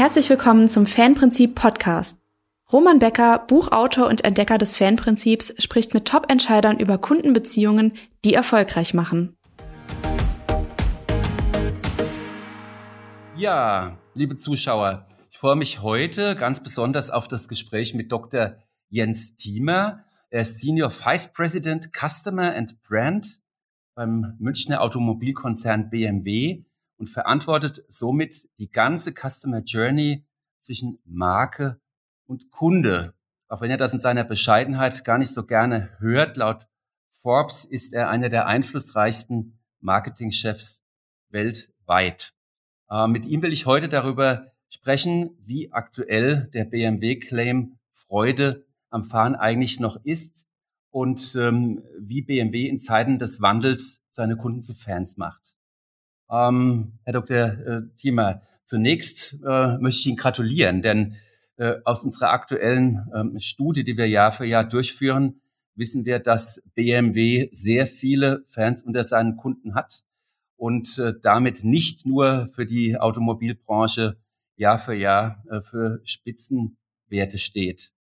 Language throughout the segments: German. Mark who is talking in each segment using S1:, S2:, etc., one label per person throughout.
S1: Herzlich willkommen zum Fanprinzip Podcast. Roman Becker, Buchautor und Entdecker des Fanprinzips, spricht mit Top-Entscheidern über Kundenbeziehungen, die erfolgreich machen.
S2: Ja, liebe Zuschauer, ich freue mich heute ganz besonders auf das Gespräch mit Dr. Jens Thiemer. Er ist Senior Vice President Customer and Brand beim Münchner Automobilkonzern BMW und verantwortet somit die ganze Customer Journey zwischen Marke und Kunde. Auch wenn er das in seiner Bescheidenheit gar nicht so gerne hört, laut Forbes ist er einer der einflussreichsten Marketingchefs weltweit. Äh, mit ihm will ich heute darüber sprechen, wie aktuell der BMW-Claim Freude am Fahren eigentlich noch ist und ähm, wie BMW in Zeiten des Wandels seine Kunden zu Fans macht. Ähm, Herr Dr. Äh, Thiemer, zunächst äh, möchte ich Ihnen gratulieren, denn äh, aus unserer aktuellen ähm, Studie, die wir Jahr für Jahr durchführen, wissen wir, dass BMW sehr viele Fans unter seinen Kunden hat und äh, damit nicht nur für die Automobilbranche Jahr für Jahr äh, für Spitzenwerte steht.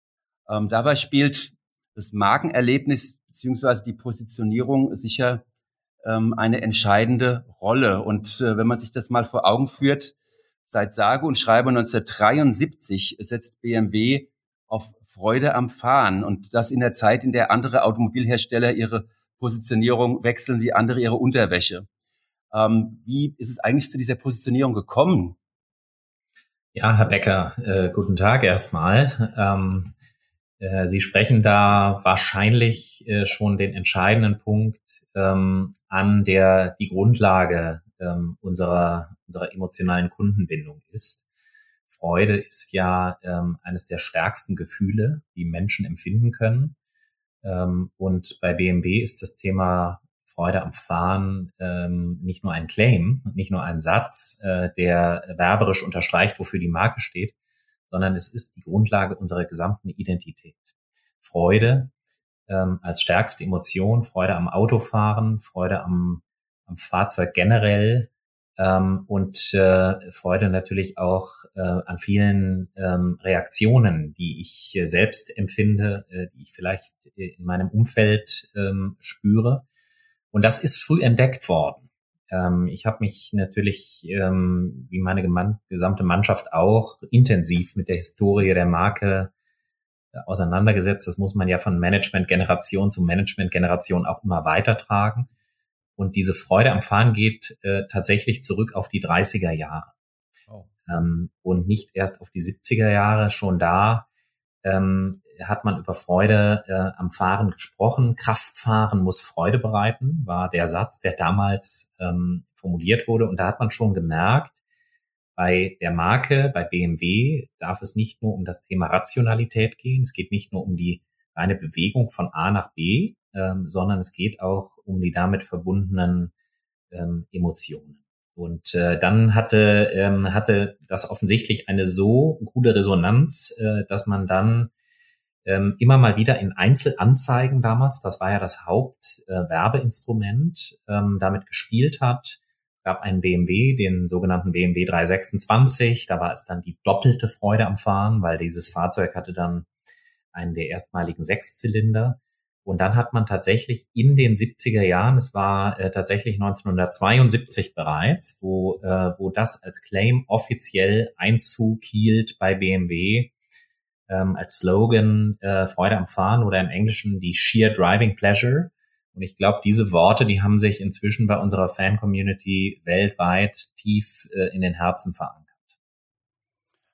S2: Ähm, dabei spielt das Markenerlebnis beziehungsweise die Positionierung sicher ähm, eine entscheidende Rolle. Und äh, wenn man sich das mal vor Augen führt, seit sage und schreibe 1973 setzt BMW auf Freude am Fahren und das in der Zeit, in der andere Automobilhersteller ihre Positionierung wechseln, wie andere ihre Unterwäsche. Ähm, wie ist es eigentlich zu dieser Positionierung gekommen?
S3: Ja, Herr Becker, äh, guten Tag erstmal. Ähm, äh, Sie sprechen da wahrscheinlich äh, schon den entscheidenden Punkt ähm, an, der die Grundlage ähm, unserer, unserer emotionalen Kundenbindung ist. Freude ist ja ähm, eines der stärksten Gefühle, die Menschen empfinden können. Ähm, und bei BMW ist das Thema Freude am Fahren ähm, nicht nur ein Claim, nicht nur ein Satz, äh, der werberisch unterstreicht, wofür die Marke steht, sondern es ist die Grundlage unserer gesamten Identität. Freude ähm, als stärkste Emotion, Freude am Autofahren, Freude am, am Fahrzeug generell ähm, und äh, Freude natürlich auch äh, an vielen ähm, Reaktionen, die ich äh, selbst empfinde, äh, die ich vielleicht äh, in meinem Umfeld ähm, spüre. Und das ist früh entdeckt worden. Ähm, ich habe mich natürlich, ähm, wie meine gesamte Mannschaft auch, intensiv mit der Historie der Marke äh, auseinandergesetzt. Das muss man ja von Management-Generation zu Management-Generation auch immer weitertragen. Und diese Freude am Fahren geht äh, tatsächlich zurück auf die 30er Jahre. Oh. Ähm, und nicht erst auf die 70er Jahre. Schon da ähm, hat man über Freude äh, am Fahren gesprochen. Kraftfahren muss Freude bereiten, war der Satz, der damals ähm, formuliert wurde. Und da hat man schon gemerkt, bei der Marke, bei BMW, darf es nicht nur um das Thema Rationalität gehen. Es geht nicht nur um die reine Bewegung von A nach B, ähm, sondern es geht auch um die damit verbundenen ähm, Emotionen. Und äh, dann hatte, ähm, hatte das offensichtlich eine so gute Resonanz, äh, dass man dann ähm, immer mal wieder in Einzelanzeigen damals, das war ja das Hauptwerbeinstrument, äh, ähm, damit gespielt hat. Es gab einen BMW, den sogenannten BMW 326. Da war es dann die doppelte Freude am Fahren, weil dieses Fahrzeug hatte dann einen der erstmaligen Sechszylinder. Und dann hat man tatsächlich in den 70er Jahren, es war äh, tatsächlich 1972 bereits, wo, äh, wo das als Claim offiziell Einzug hielt bei BMW, ähm, als Slogan äh, Freude am Fahren oder im Englischen die Sheer Driving Pleasure. Und ich glaube, diese Worte, die haben sich inzwischen bei unserer Fan-Community weltweit tief äh, in den Herzen verankert.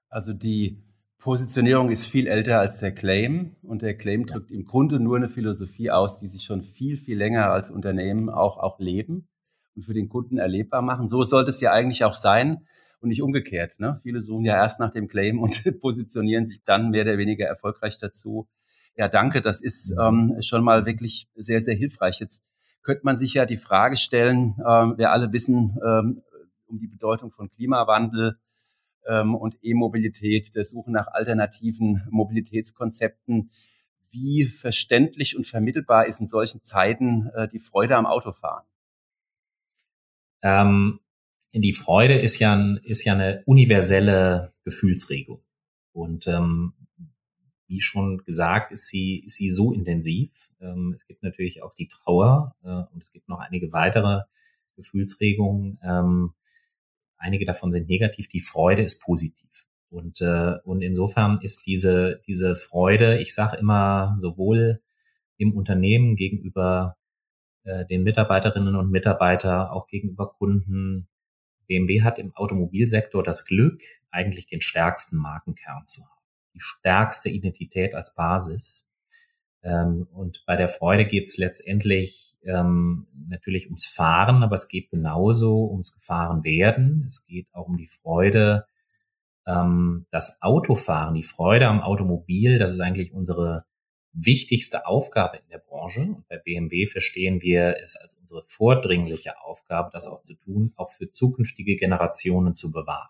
S2: Also die Positionierung ist viel älter als der Claim und der Claim drückt im Grunde nur eine Philosophie aus, die sich schon viel, viel länger als Unternehmen auch, auch leben und für den Kunden erlebbar machen. So sollte es ja eigentlich auch sein und nicht umgekehrt. Ne? Viele suchen ja erst nach dem Claim und positionieren sich dann mehr oder weniger erfolgreich dazu. Ja, danke, das ist mhm. ähm, schon mal wirklich sehr, sehr hilfreich. Jetzt könnte man sich ja die Frage stellen, ähm, wir alle wissen ähm, um die Bedeutung von Klimawandel ähm, und E-Mobilität, der Suche nach alternativen Mobilitätskonzepten. Wie verständlich und vermittelbar ist in solchen Zeiten äh, die Freude am Autofahren?
S3: Ähm, die Freude ist ja, ist ja eine universelle Gefühlsregung. Und ähm, wie schon gesagt, ist sie, ist sie so intensiv. Ähm, es gibt natürlich auch die Trauer äh, und es gibt noch einige weitere Gefühlsregungen. Ähm, einige davon sind negativ, die Freude ist positiv. Und, äh, und insofern ist diese, diese Freude, ich sage immer, sowohl im Unternehmen gegenüber äh, den Mitarbeiterinnen und Mitarbeitern, auch gegenüber Kunden. BMW hat im Automobilsektor das Glück, eigentlich den stärksten Markenkern zu haben, die stärkste Identität als Basis. Ähm, und bei der Freude geht es letztendlich ähm, natürlich ums Fahren, aber es geht genauso ums Gefahrenwerden. Es geht auch um die Freude, ähm, das Autofahren, die Freude am Automobil. Das ist eigentlich unsere wichtigste Aufgabe in der Branche. Und bei BMW verstehen wir es als unsere vordringliche Aufgabe, das auch zu tun, auch für zukünftige Generationen zu bewahren.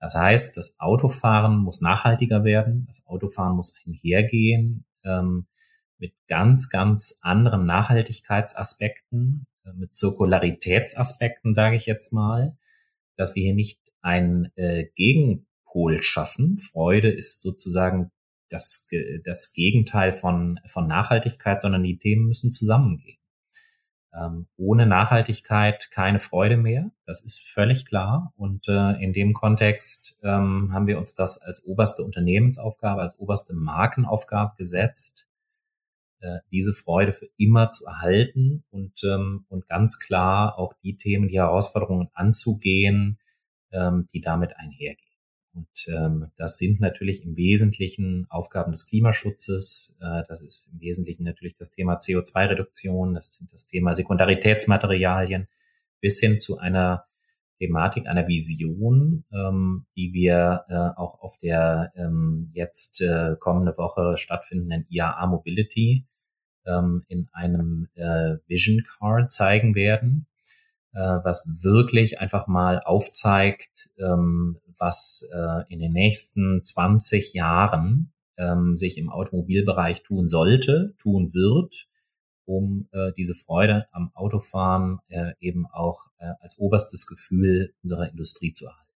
S3: Das heißt, das Autofahren muss nachhaltiger werden, das Autofahren muss einhergehen ähm, mit ganz, ganz anderen Nachhaltigkeitsaspekten, äh, mit Zirkularitätsaspekten, sage ich jetzt mal, dass wir hier nicht ein äh, Gegenpol schaffen. Freude ist sozusagen das, das Gegenteil von, von Nachhaltigkeit, sondern die Themen müssen zusammengehen. Ähm, ohne Nachhaltigkeit keine Freude mehr, das ist völlig klar. Und äh, in dem Kontext ähm, haben wir uns das als oberste Unternehmensaufgabe, als oberste Markenaufgabe gesetzt, äh, diese Freude für immer zu erhalten und, ähm, und ganz klar auch die Themen, die Herausforderungen anzugehen, ähm, die damit einhergehen. Und ähm, das sind natürlich im Wesentlichen Aufgaben des Klimaschutzes. Äh, das ist im Wesentlichen natürlich das Thema CO2-Reduktion, das sind das Thema Sekundaritätsmaterialien bis hin zu einer Thematik, einer Vision, ähm, die wir äh, auch auf der ähm, jetzt äh, kommende Woche stattfindenden IAA Mobility ähm, in einem äh, Vision Card zeigen werden, äh, was wirklich einfach mal aufzeigt, ähm, was äh, in den nächsten 20 Jahren ähm, sich im Automobilbereich tun sollte, tun wird, um äh, diese Freude am Autofahren äh, eben auch äh, als oberstes Gefühl unserer Industrie zu erhalten.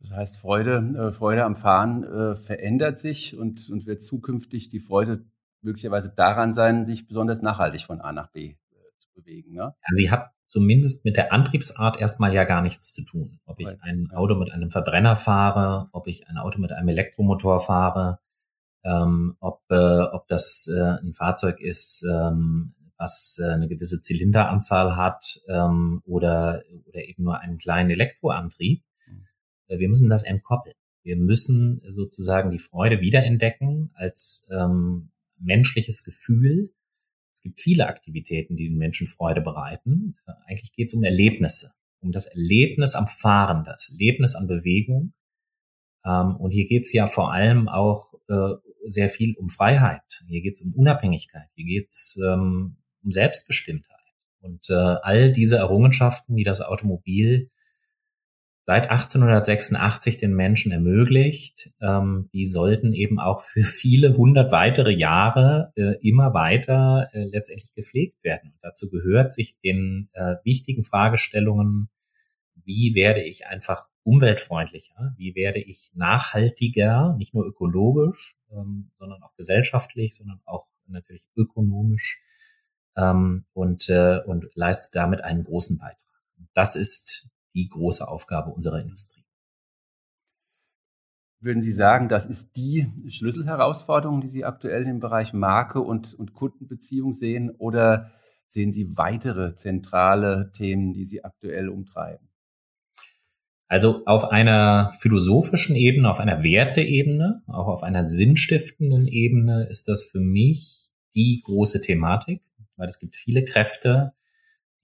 S2: Das heißt, Freude, äh, Freude am Fahren äh, verändert sich und, und wird zukünftig die Freude möglicherweise daran sein, sich besonders nachhaltig von A nach B bewegen. Ne?
S3: Sie hat zumindest mit der Antriebsart erstmal ja gar nichts zu tun. Ob ich ein Auto mit einem Verbrenner fahre, ob ich ein Auto mit einem Elektromotor fahre, ähm, ob, äh, ob das äh, ein Fahrzeug ist, ähm, was äh, eine gewisse Zylinderanzahl hat ähm, oder, oder eben nur einen kleinen Elektroantrieb. Mhm. Äh, wir müssen das entkoppeln. Wir müssen sozusagen die Freude wiederentdecken als ähm, menschliches Gefühl, gibt viele Aktivitäten, die den Menschen Freude bereiten. Äh, eigentlich geht es um Erlebnisse, um das Erlebnis am Fahren, das Erlebnis an Bewegung. Ähm, und hier geht es ja vor allem auch äh, sehr viel um Freiheit. Hier geht es um Unabhängigkeit. Hier geht es ähm, um Selbstbestimmtheit. Und äh, all diese Errungenschaften, die das Automobil seit 1886 den Menschen ermöglicht. Ähm, die sollten eben auch für viele hundert weitere Jahre äh, immer weiter äh, letztendlich gepflegt werden. Und dazu gehört sich den äh, wichtigen Fragestellungen, wie werde ich einfach umweltfreundlicher, wie werde ich nachhaltiger, nicht nur ökologisch, ähm, sondern auch gesellschaftlich, sondern auch natürlich ökonomisch ähm, und, äh, und leistet damit einen großen Beitrag. Das ist die große Aufgabe unserer Industrie.
S2: Würden Sie sagen, das ist die Schlüsselherausforderung, die Sie aktuell im Bereich Marke und, und Kundenbeziehung sehen? Oder sehen Sie weitere zentrale Themen, die Sie aktuell umtreiben?
S3: Also auf einer philosophischen Ebene, auf einer Werteebene, auch auf einer sinnstiftenden Ebene ist das für mich die große Thematik, weil es gibt viele Kräfte,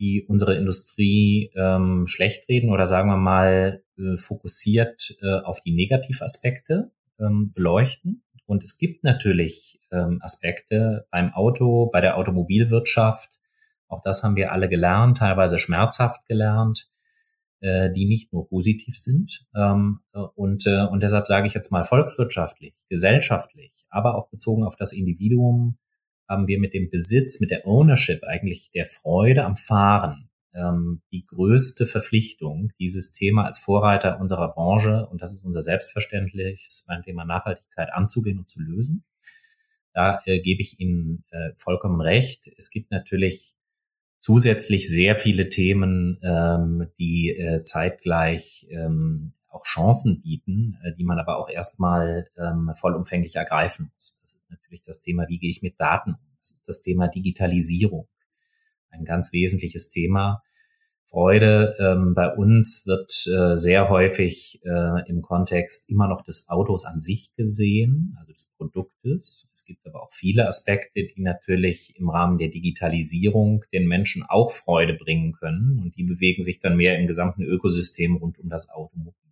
S3: die unsere Industrie ähm, schlecht reden oder sagen wir mal äh, fokussiert äh, auf die Negativaspekte ähm, beleuchten. Und es gibt natürlich ähm, Aspekte beim Auto, bei der Automobilwirtschaft, auch das haben wir alle gelernt, teilweise schmerzhaft gelernt, äh, die nicht nur positiv sind. Ähm, und, äh, und deshalb sage ich jetzt mal volkswirtschaftlich, gesellschaftlich, aber auch bezogen auf das Individuum haben wir mit dem Besitz, mit der Ownership eigentlich der Freude am Fahren ähm, die größte Verpflichtung, dieses Thema als Vorreiter unserer Branche, und das ist unser Selbstverständliches beim Thema Nachhaltigkeit anzugehen und zu lösen. Da äh, gebe ich Ihnen äh, vollkommen recht. Es gibt natürlich zusätzlich sehr viele Themen, ähm, die äh, zeitgleich ähm, auch Chancen bieten, äh, die man aber auch erstmal ähm, vollumfänglich ergreifen muss. Natürlich das Thema, wie gehe ich mit Daten um? Das ist das Thema Digitalisierung. Ein ganz wesentliches Thema. Freude ähm, bei uns wird äh, sehr häufig äh, im Kontext immer noch des Autos an sich gesehen, also des Produktes. Es gibt aber auch viele Aspekte, die natürlich im Rahmen der Digitalisierung den Menschen auch Freude bringen können und die bewegen sich dann mehr im gesamten Ökosystem rund um das Automobil.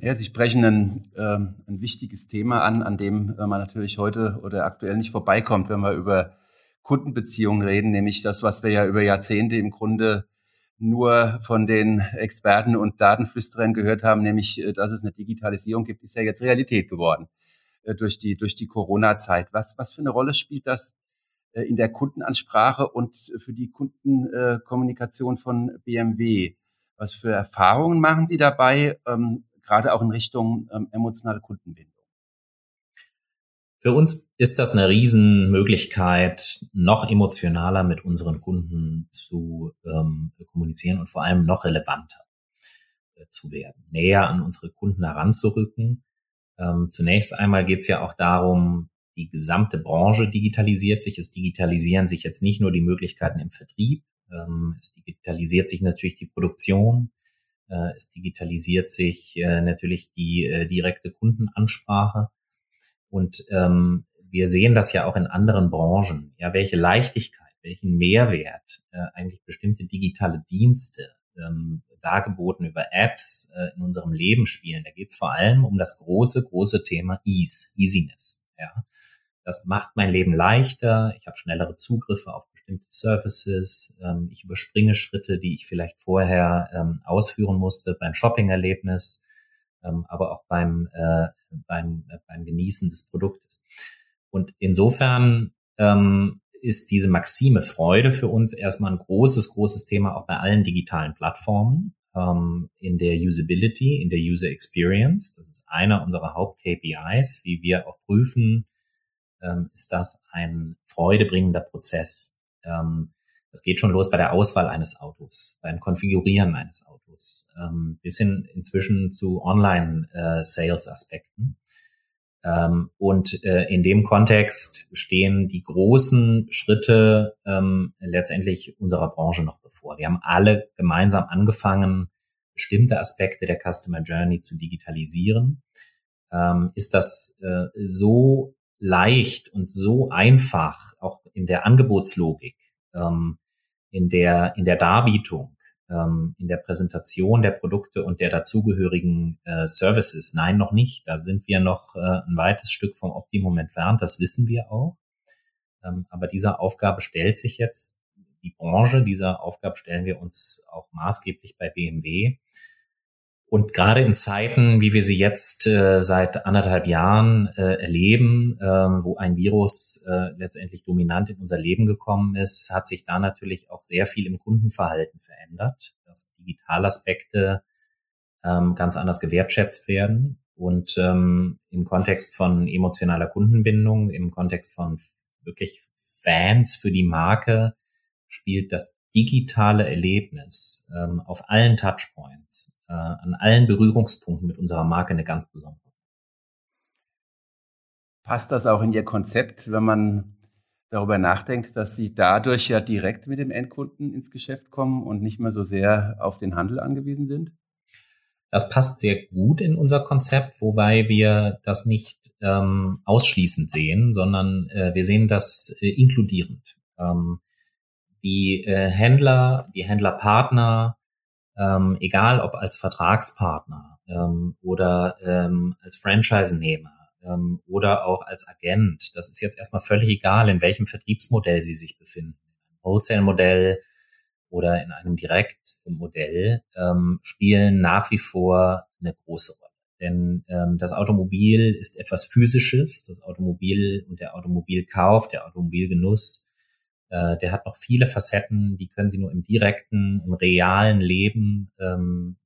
S2: Ja, Sie sprechen ein, äh, ein wichtiges Thema an, an dem man natürlich heute oder aktuell nicht vorbeikommt, wenn wir über Kundenbeziehungen reden, nämlich das, was wir ja über Jahrzehnte im Grunde nur von den Experten und Datenflüsterern gehört haben, nämlich, äh, dass es eine Digitalisierung gibt, ist ja jetzt Realität geworden äh, durch die, durch die Corona-Zeit. Was, was für eine Rolle spielt das äh, in der Kundenansprache und für die Kundenkommunikation von BMW? Was für Erfahrungen machen Sie dabei, ähm, gerade auch in Richtung ähm, emotionale Kundenbindung?
S3: Für uns ist das eine Riesenmöglichkeit, noch emotionaler mit unseren Kunden zu ähm, kommunizieren und vor allem noch relevanter äh, zu werden, näher an unsere Kunden heranzurücken. Ähm, zunächst einmal geht es ja auch darum, die gesamte Branche digitalisiert sich. Es digitalisieren sich jetzt nicht nur die Möglichkeiten im Vertrieb, ähm, es digitalisiert sich natürlich die Produktion, äh, es digitalisiert sich äh, natürlich die äh, direkte Kundenansprache. Und ähm, wir sehen das ja auch in anderen Branchen, ja, welche Leichtigkeit, welchen Mehrwert äh, eigentlich bestimmte digitale Dienste ähm, dargeboten über Apps äh, in unserem Leben spielen. Da geht es vor allem um das große, große Thema Ease, Easiness. Ja. Das macht mein Leben leichter. Ich habe schnellere Zugriffe auf bestimmte Services. Ähm, ich überspringe Schritte, die ich vielleicht vorher ähm, ausführen musste beim Shopping-Erlebnis ähm, aber auch beim, äh, beim, äh, beim Genießen des Produktes. Und insofern ähm, ist diese Maxime Freude für uns erstmal ein großes, großes Thema auch bei allen digitalen Plattformen ähm, in der Usability, in der User Experience. Das ist einer unserer Haupt-KPIs, wie wir auch prüfen, ähm, ist das ein freudebringender Prozess. Ähm, das geht schon los bei der Auswahl eines Autos, beim Konfigurieren eines Autos, ähm, bis hin inzwischen zu Online-Sales-Aspekten. Äh, ähm, und äh, in dem Kontext stehen die großen Schritte ähm, letztendlich unserer Branche noch bevor. Wir haben alle gemeinsam angefangen, bestimmte Aspekte der Customer Journey zu digitalisieren. Ähm, ist das äh, so leicht und so einfach, in der Angebotslogik, ähm, in der, in der Darbietung, ähm, in der Präsentation der Produkte und der dazugehörigen äh, Services. Nein, noch nicht. Da sind wir noch äh, ein weites Stück vom Optimum entfernt. Das wissen wir auch. Ähm, aber dieser Aufgabe stellt sich jetzt die Branche. Dieser Aufgabe stellen wir uns auch maßgeblich bei BMW. Und gerade in Zeiten, wie wir sie jetzt äh, seit anderthalb Jahren äh, erleben, äh, wo ein Virus äh, letztendlich dominant in unser Leben gekommen ist, hat sich da natürlich auch sehr viel im Kundenverhalten verändert, dass Digitalaspekte ähm, ganz anders gewertschätzt werden. Und ähm, im Kontext von emotionaler Kundenbindung, im Kontext von wirklich Fans für die Marke, spielt das digitale Erlebnis ähm, auf allen Touchpoints, äh, an allen Berührungspunkten mit unserer Marke eine ganz besondere.
S2: Passt das auch in Ihr Konzept, wenn man darüber nachdenkt, dass Sie dadurch ja direkt mit dem Endkunden ins Geschäft kommen und nicht mehr so sehr auf den Handel angewiesen sind?
S3: Das passt sehr gut in unser Konzept, wobei wir das nicht ähm, ausschließend sehen, sondern äh, wir sehen das äh, inkludierend. Ähm, die äh, Händler, die Händlerpartner, ähm, egal ob als Vertragspartner ähm, oder ähm, als Franchise-Nehmer ähm, oder auch als Agent, das ist jetzt erstmal völlig egal, in welchem Vertriebsmodell sie sich befinden. Wholesale-Modell oder in einem Direktmodell ähm, spielen nach wie vor eine große Rolle. Denn ähm, das Automobil ist etwas Physisches. Das Automobil und der Automobilkauf, der Automobilgenuss äh, der hat noch viele Facetten, die können Sie nur im direkten, im realen Leben ähm,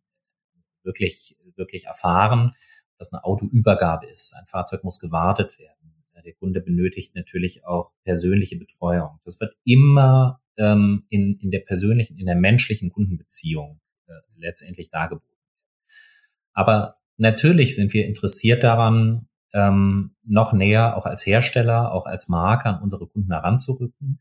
S3: wirklich, wirklich erfahren, dass eine Autoübergabe ist. Ein Fahrzeug muss gewartet werden. Der Kunde benötigt natürlich auch persönliche Betreuung. Das wird immer ähm, in, in der persönlichen, in der menschlichen Kundenbeziehung äh, letztendlich dargeboten. Aber natürlich sind wir interessiert daran, ähm, noch näher auch als Hersteller, auch als Marke an unsere Kunden heranzurücken.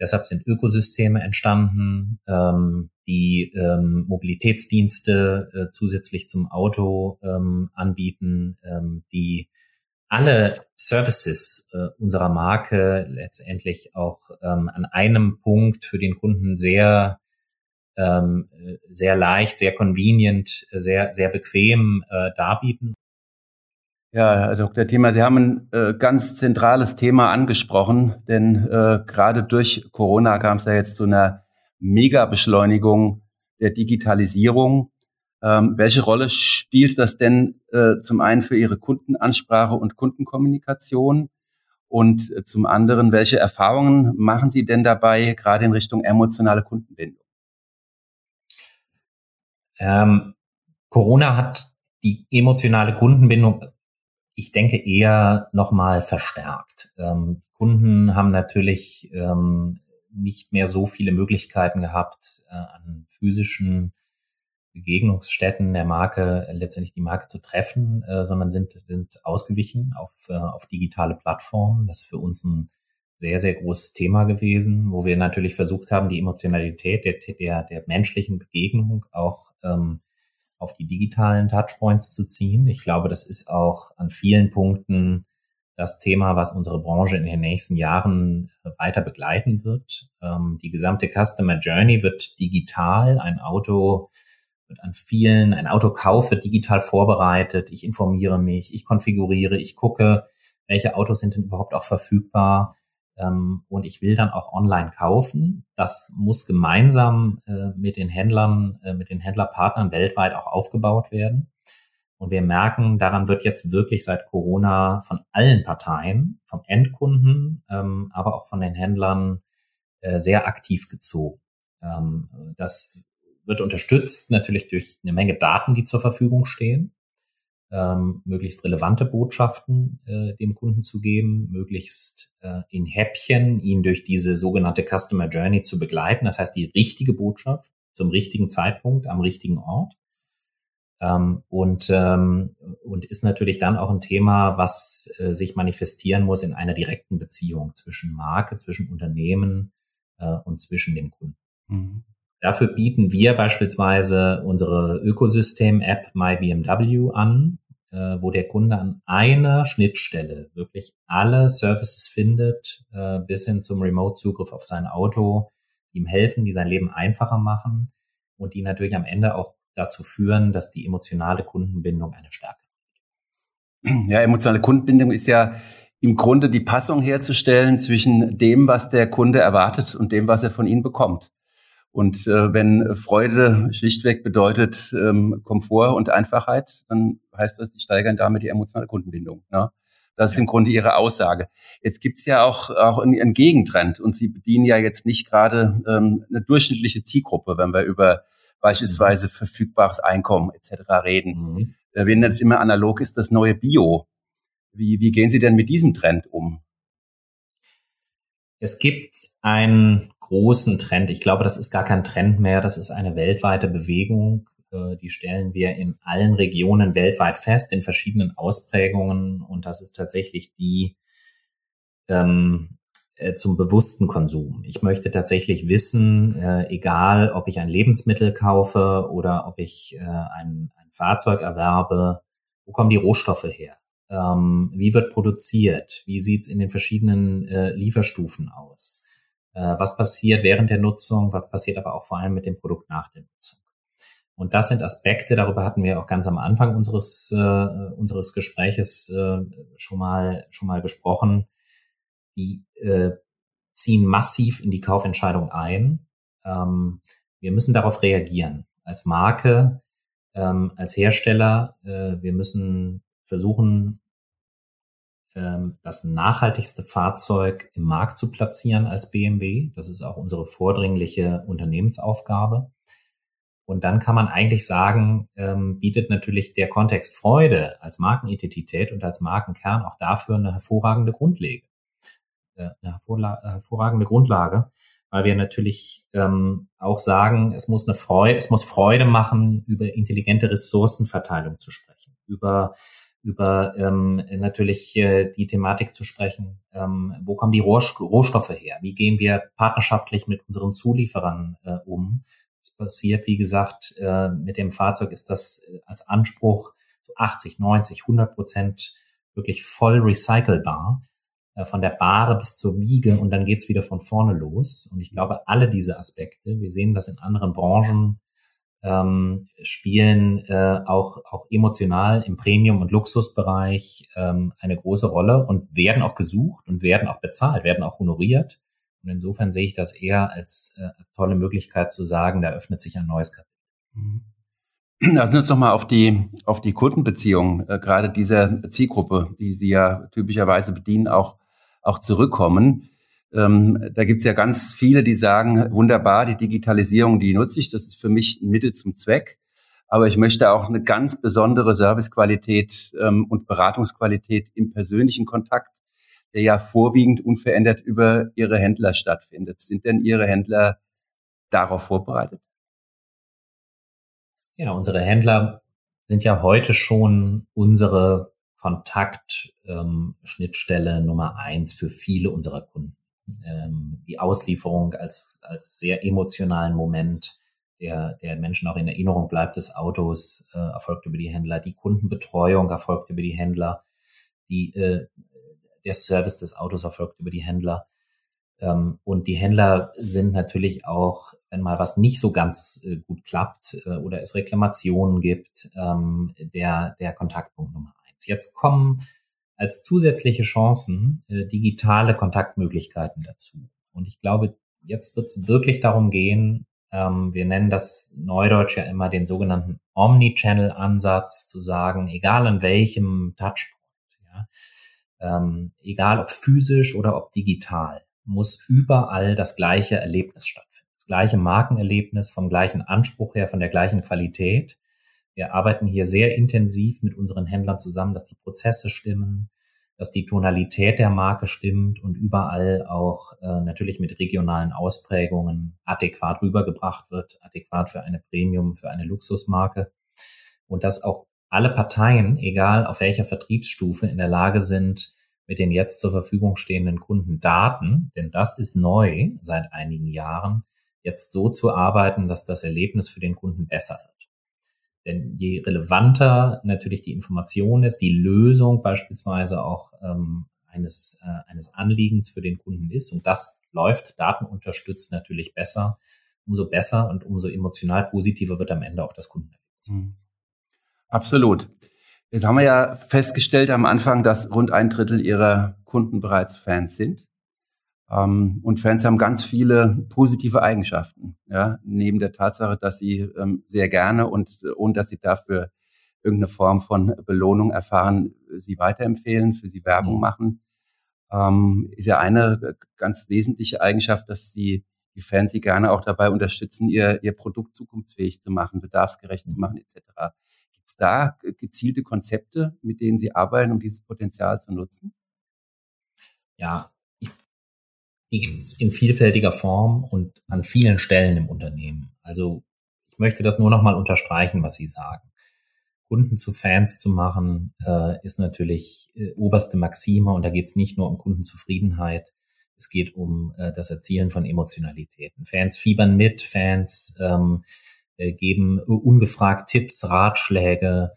S3: Deshalb sind Ökosysteme entstanden, ähm, die ähm, Mobilitätsdienste äh, zusätzlich zum Auto ähm, anbieten, ähm, die alle Services äh, unserer Marke letztendlich auch ähm, an einem Punkt für den Kunden sehr ähm, sehr leicht, sehr convenient, sehr sehr bequem äh, darbieten.
S2: Ja, Herr Dr. Thiemer, Sie haben ein äh, ganz zentrales Thema angesprochen, denn äh, gerade durch Corona kam es ja jetzt zu einer Mega-Beschleunigung der Digitalisierung. Ähm, welche Rolle spielt das denn äh, zum einen für Ihre Kundenansprache und Kundenkommunikation? Und äh, zum anderen, welche Erfahrungen machen Sie denn dabei, gerade in Richtung emotionale Kundenbindung?
S3: Ähm, Corona hat die emotionale Kundenbindung, ich denke, eher nochmal verstärkt. Ähm, Kunden haben natürlich ähm, nicht mehr so viele Möglichkeiten gehabt, äh, an physischen Begegnungsstätten der Marke letztendlich die Marke zu treffen, äh, sondern sind, sind ausgewichen auf, äh, auf digitale Plattformen. Das ist für uns ein sehr, sehr großes Thema gewesen, wo wir natürlich versucht haben, die Emotionalität der, der, der menschlichen Begegnung auch ähm, auf die digitalen Touchpoints zu ziehen. Ich glaube, das ist auch an vielen Punkten das Thema, was unsere Branche in den nächsten Jahren äh, weiter begleiten wird. Ähm, die gesamte Customer Journey wird digital. Ein Auto wird an vielen, ein Autokauf wird digital vorbereitet. Ich informiere mich, ich konfiguriere, ich gucke, welche Autos sind denn überhaupt auch verfügbar. Ähm, und ich will dann auch online kaufen. Das muss gemeinsam äh, mit den Händlern, äh, mit den Händlerpartnern weltweit auch aufgebaut werden. Und wir merken, daran wird jetzt wirklich seit Corona von allen Parteien, vom Endkunden, ähm, aber auch von den Händlern äh, sehr aktiv gezogen. Ähm, das wird unterstützt natürlich durch eine Menge Daten, die zur Verfügung stehen, ähm, möglichst relevante Botschaften äh, dem Kunden zu geben, möglichst äh, in Häppchen ihn durch diese sogenannte Customer Journey zu begleiten. Das heißt, die richtige Botschaft zum richtigen Zeitpunkt am richtigen Ort. Ähm, und, ähm, und ist natürlich dann auch ein Thema, was äh, sich manifestieren muss in einer direkten Beziehung zwischen Marke, zwischen Unternehmen äh, und zwischen dem Kunden. Mhm. Dafür bieten wir beispielsweise unsere Ökosystem-App MyBMW an, äh, wo der Kunde an einer Schnittstelle wirklich alle Services findet, äh, bis hin zum Remote-Zugriff auf sein Auto, ihm helfen, die sein Leben einfacher machen und die natürlich am Ende auch dazu führen, dass die emotionale Kundenbindung eine Stärke
S2: wird. Ja, emotionale Kundenbindung ist ja im Grunde die Passung herzustellen zwischen dem, was der Kunde erwartet und dem, was er von Ihnen bekommt. Und äh, wenn Freude schlichtweg bedeutet ähm, Komfort und Einfachheit, dann heißt das, die steigern damit die emotionale Kundenbindung. Ne? Das ist im Grunde Ihre Aussage. Jetzt gibt's ja auch, auch einen Gegentrend und Sie bedienen ja jetzt nicht gerade ähm, eine durchschnittliche Zielgruppe, wenn wir über beispielsweise mhm. verfügbares Einkommen etc. reden. Mhm. Wir nennen es immer analog ist das neue Bio. Wie, wie gehen Sie denn mit diesem Trend um?
S3: Es gibt einen großen Trend. Ich glaube, das ist gar kein Trend mehr. Das ist eine weltweite Bewegung. Äh, die stellen wir in allen Regionen weltweit fest, in verschiedenen Ausprägungen. Und das ist tatsächlich die ähm, äh, zum bewussten Konsum. Ich möchte tatsächlich wissen, äh, egal ob ich ein Lebensmittel kaufe oder ob ich äh, ein, ein Fahrzeug erwerbe, wo kommen die Rohstoffe her? Ähm, wie wird produziert? Wie sieht es in den verschiedenen äh, Lieferstufen aus? Äh, was passiert während der Nutzung? Was passiert aber auch vor allem mit dem Produkt nach der Nutzung? Und das sind Aspekte, darüber hatten wir auch ganz am Anfang unseres, äh, unseres Gespräches äh, schon, mal, schon mal gesprochen. Die äh, ziehen massiv in die Kaufentscheidung ein. Ähm, wir müssen darauf reagieren. Als Marke, ähm, als Hersteller, äh, wir müssen versuchen, das nachhaltigste Fahrzeug im Markt zu platzieren als BMW. Das ist auch unsere vordringliche Unternehmensaufgabe. Und dann kann man eigentlich sagen, ähm, bietet natürlich der Kontext Freude als Markenidentität und als Markenkern auch dafür eine hervorragende Grundlage. Äh, eine hervorragende Grundlage, weil wir natürlich ähm, auch sagen, es muss eine Freude, es muss Freude machen, über intelligente Ressourcenverteilung zu sprechen, über über ähm, natürlich äh, die Thematik zu sprechen, ähm, wo kommen die Rohstoffe her, wie gehen wir partnerschaftlich mit unseren Zulieferern äh, um, es passiert, wie gesagt, äh, mit dem Fahrzeug ist das äh, als Anspruch so 80, 90, 100 Prozent wirklich voll recycelbar, äh, von der Bahre bis zur Wiege und dann geht's wieder von vorne los. Und ich glaube, alle diese Aspekte, wir sehen das in anderen Branchen, ähm, spielen äh, auch, auch emotional im Premium- und Luxusbereich ähm, eine große Rolle und werden auch gesucht und werden auch bezahlt, werden auch honoriert. Und insofern sehe ich das eher als, äh, tolle Möglichkeit zu sagen, da öffnet sich ein neues Kapitel.
S2: Mhm. Lassen wir uns nochmal auf die, auf die Kundenbeziehungen, äh, gerade dieser Zielgruppe, die Sie ja typischerweise bedienen, auch, auch zurückkommen. Ähm, da gibt es ja ganz viele, die sagen, wunderbar, die Digitalisierung, die nutze ich, das ist für mich ein Mittel zum Zweck. Aber ich möchte auch eine ganz besondere Servicequalität ähm, und Beratungsqualität im persönlichen Kontakt der ja vorwiegend unverändert über Ihre Händler stattfindet. Sind denn Ihre Händler darauf vorbereitet?
S3: Ja, unsere Händler sind ja heute schon unsere Kontaktschnittstelle ähm, Nummer eins für viele unserer Kunden. Ähm, die Auslieferung als, als sehr emotionalen Moment, der, der Menschen auch in Erinnerung bleibt des Autos, äh, erfolgt über die Händler. Die Kundenbetreuung erfolgt über die Händler. Die äh, der Service des Autos erfolgt über die Händler. Ähm, und die Händler sind natürlich auch, wenn mal was nicht so ganz äh, gut klappt äh, oder es Reklamationen gibt, ähm, der, der Kontaktpunkt Nummer eins. Jetzt kommen als zusätzliche Chancen äh, digitale Kontaktmöglichkeiten dazu. Und ich glaube, jetzt wird es wirklich darum gehen, ähm, wir nennen das Neudeutsch ja immer den sogenannten Omnichannel-Ansatz, zu sagen, egal an welchem Touchpoint, ja, ähm, egal ob physisch oder ob digital, muss überall das gleiche Erlebnis stattfinden. Das gleiche Markenerlebnis vom gleichen Anspruch her, von der gleichen Qualität. Wir arbeiten hier sehr intensiv mit unseren Händlern zusammen, dass die Prozesse stimmen, dass die Tonalität der Marke stimmt und überall auch äh, natürlich mit regionalen Ausprägungen adäquat rübergebracht wird, adäquat für eine Premium, für eine Luxusmarke. Und dass auch alle Parteien, egal auf welcher Vertriebsstufe, in der Lage sind, mit den jetzt zur Verfügung stehenden Kunden Daten, denn das ist neu seit einigen Jahren, jetzt so zu arbeiten, dass das Erlebnis für den Kunden besser wird. Denn je relevanter natürlich die Information ist, die Lösung beispielsweise auch ähm, eines, äh, eines Anliegens für den Kunden ist, und das läuft datenunterstützt natürlich besser, umso besser und umso emotional positiver wird am Ende auch das Kundenerlebnis. Mhm.
S2: Absolut. Jetzt haben wir ja festgestellt am Anfang, dass rund ein Drittel ihrer Kunden bereits Fans sind. Ähm, und Fans haben ganz viele positive Eigenschaften. Ja, neben der Tatsache, dass sie ähm, sehr gerne und ohne dass sie dafür irgendeine Form von Belohnung erfahren, sie weiterempfehlen, für sie Werbung mhm. machen, ähm, ist ja eine ganz wesentliche Eigenschaft, dass sie die Fans sie gerne auch dabei unterstützen, ihr, ihr Produkt zukunftsfähig zu machen, bedarfsgerecht zu mhm. machen, etc. Gibt es da gezielte Konzepte, mit denen Sie arbeiten, um dieses Potenzial zu nutzen?
S3: Ja, die gibt es in vielfältiger Form und an vielen Stellen im Unternehmen. Also ich möchte das nur noch mal unterstreichen, was Sie sagen. Kunden zu Fans zu machen, äh, ist natürlich äh, oberste Maxime und da geht es nicht nur um Kundenzufriedenheit, es geht um äh, das Erzielen von Emotionalitäten. Fans fiebern mit, Fans ähm, äh, geben ungefragt Tipps, Ratschläge,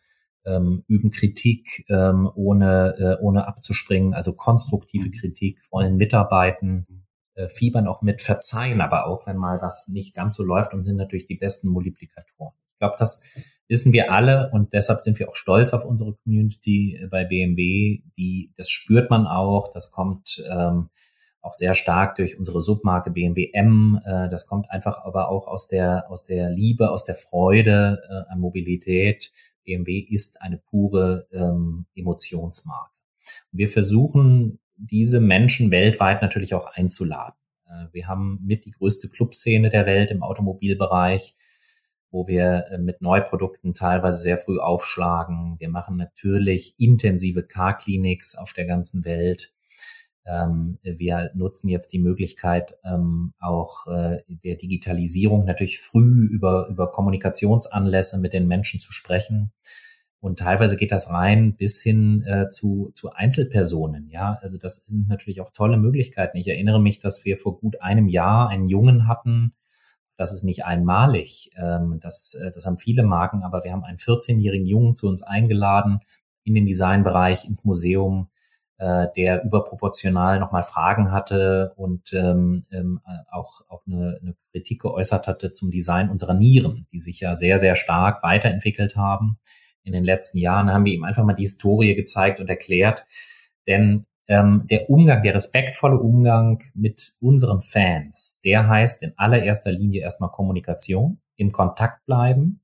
S3: ähm, üben Kritik ähm, ohne, äh, ohne abzuspringen, also konstruktive mhm. Kritik, wollen mitarbeiten, äh, fiebern auch mit, verzeihen aber auch, wenn mal was nicht ganz so läuft und sind natürlich die besten Multiplikatoren. Ich glaube, das wissen wir alle und deshalb sind wir auch stolz auf unsere Community bei BMW. Die, das spürt man auch, das kommt ähm, auch sehr stark durch unsere Submarke BMW M. Äh, das kommt einfach aber auch aus der, aus der Liebe, aus der Freude äh, an Mobilität. BMW ist eine pure ähm, Emotionsmarke. Wir versuchen, diese Menschen weltweit natürlich auch einzuladen. Äh, wir haben mit die größte Clubszene der Welt im Automobilbereich, wo wir äh, mit Neuprodukten teilweise sehr früh aufschlagen. Wir machen natürlich intensive Car-Clinics auf der ganzen Welt. Ähm, wir nutzen jetzt die Möglichkeit ähm, auch äh, der Digitalisierung natürlich früh über, über Kommunikationsanlässe mit den Menschen zu sprechen. Und teilweise geht das rein bis hin äh, zu, zu Einzelpersonen. Ja, also das sind natürlich auch tolle Möglichkeiten. Ich erinnere mich, dass wir vor gut einem Jahr einen Jungen hatten. Das ist nicht einmalig. Ähm, das, äh, das haben viele Marken, aber wir haben einen 14-jährigen Jungen zu uns eingeladen in den Designbereich, ins Museum, äh, der überproportional nochmal Fragen hatte und ähm, ähm, auch, auch eine, eine Kritik geäußert hatte zum Design unserer Nieren, die sich ja sehr, sehr stark weiterentwickelt haben in den letzten Jahren, haben wir ihm einfach mal die Historie gezeigt und erklärt. Denn ähm, der Umgang, der respektvolle Umgang mit unseren Fans, der heißt in allererster Linie erstmal Kommunikation, im Kontakt bleiben,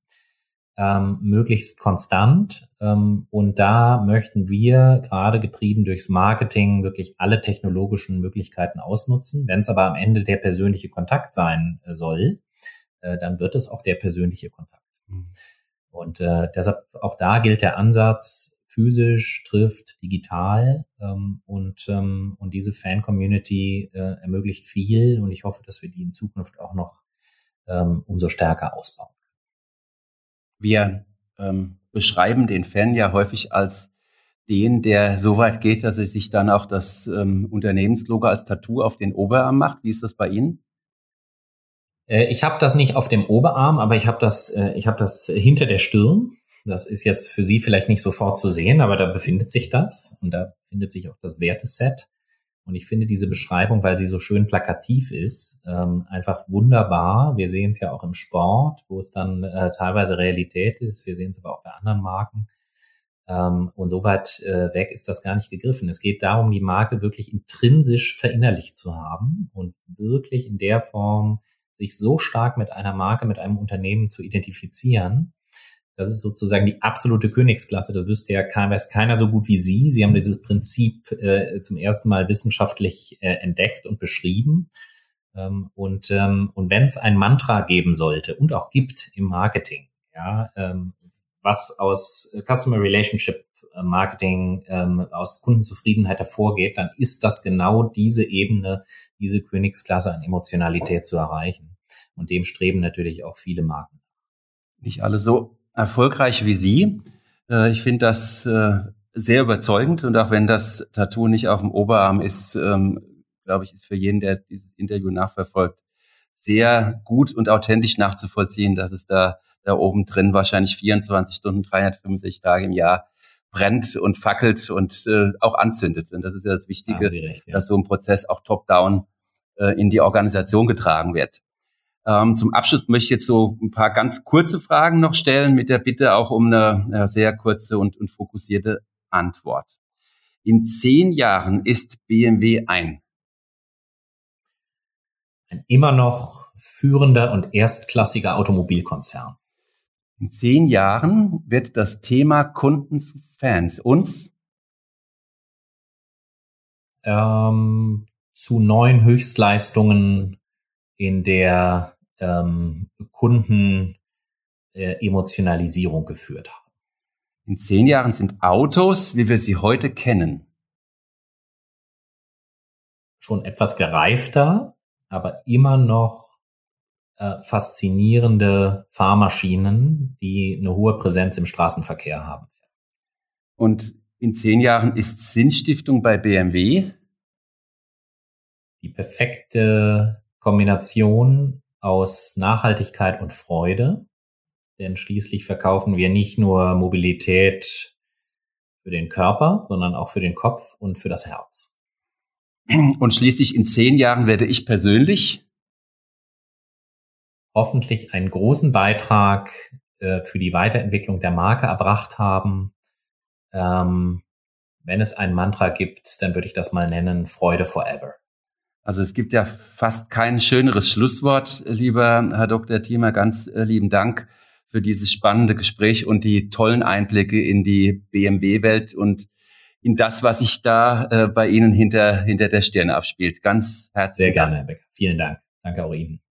S3: ähm, möglichst konstant. Ähm, und da möchten wir gerade getrieben durchs Marketing wirklich alle technologischen Möglichkeiten ausnutzen. Wenn es aber am Ende der persönliche Kontakt sein äh, soll, äh, dann wird es auch der persönliche Kontakt. Mhm. Und äh, deshalb auch da gilt der Ansatz, physisch trifft digital ähm, und, ähm, und diese Fan-Community äh, ermöglicht viel und ich hoffe, dass wir die in Zukunft auch noch ähm, umso stärker ausbauen.
S2: Wir ähm, beschreiben den Fan ja häufig als den, der so weit geht, dass er sich dann auch das ähm, Unternehmenslogo als Tattoo auf den Oberarm macht. Wie ist das bei Ihnen?
S3: Äh, ich habe das nicht auf dem Oberarm, aber ich habe das, äh, ich habe das hinter der Stirn. Das ist jetzt für Sie vielleicht nicht sofort zu sehen, aber da befindet sich das und da findet sich auch das Werteset. Und ich finde diese Beschreibung, weil sie so schön plakativ ist, ähm, einfach wunderbar. Wir sehen es ja auch im Sport, wo es dann äh, teilweise Realität ist. Wir sehen es aber auch bei anderen Marken. Ähm, und so weit weg ist das gar nicht gegriffen. Es geht darum, die Marke wirklich intrinsisch verinnerlicht zu haben und wirklich in der Form sich so stark mit einer Marke, mit einem Unternehmen zu identifizieren. Das ist sozusagen die absolute Königsklasse. Das wüsste ja keiner, weiß keiner so gut wie Sie. Sie haben dieses Prinzip äh, zum ersten Mal wissenschaftlich äh, entdeckt und beschrieben. Ähm, und ähm, und wenn es ein Mantra geben sollte und auch gibt im Marketing, ja, ähm, was aus Customer Relationship Marketing ähm, aus Kundenzufriedenheit hervorgeht, dann ist das genau diese Ebene, diese Königsklasse an Emotionalität zu erreichen. Und dem streben natürlich auch viele Marken.
S2: Nicht alle so erfolgreich wie Sie. Äh, ich finde das äh, sehr überzeugend und auch wenn das Tattoo nicht auf dem Oberarm ist, ähm, glaube ich, ist für jeden, der dieses Interview nachverfolgt, sehr gut und authentisch nachzuvollziehen, dass es da da oben drin wahrscheinlich 24 Stunden, 365 Tage im Jahr brennt und fackelt und äh, auch anzündet. Und das ist ja das Wichtige, recht, ja. dass so ein Prozess auch top-down äh, in die Organisation getragen wird. Ähm, zum Abschluss möchte ich jetzt so ein paar ganz kurze Fragen noch stellen, mit der Bitte auch um eine, eine sehr kurze und, und fokussierte Antwort. In zehn Jahren ist BMW ein
S3: ein immer noch führender und erstklassiger Automobilkonzern.
S2: In zehn Jahren wird das Thema Kunden zu Fans. Uns?
S3: Ähm, zu neuen Höchstleistungen in der ähm, Kundenemotionalisierung äh, geführt haben.
S2: In zehn Jahren sind Autos, wie wir sie heute kennen,
S3: schon etwas gereifter, aber immer noch äh, faszinierende Fahrmaschinen, die eine hohe Präsenz im Straßenverkehr haben.
S2: Und in zehn Jahren ist Sinnstiftung bei BMW
S3: die perfekte Kombination aus Nachhaltigkeit und Freude. Denn schließlich verkaufen wir nicht nur Mobilität für den Körper, sondern auch für den Kopf und für das Herz.
S2: Und schließlich in zehn Jahren werde ich persönlich
S3: hoffentlich einen großen Beitrag äh, für die Weiterentwicklung der Marke erbracht haben. Ähm, wenn es ein Mantra gibt, dann würde ich das mal nennen, Freude forever.
S2: Also es gibt ja fast kein schöneres Schlusswort, lieber Herr Dr. Thiemer. Ganz äh, lieben Dank für dieses spannende Gespräch und die tollen Einblicke in die BMW-Welt und in das, was sich da äh, bei Ihnen hinter, hinter der Stirn abspielt. Ganz herzlich.
S3: Sehr gerne, Herr Becker. Vielen Dank. Danke auch Ihnen.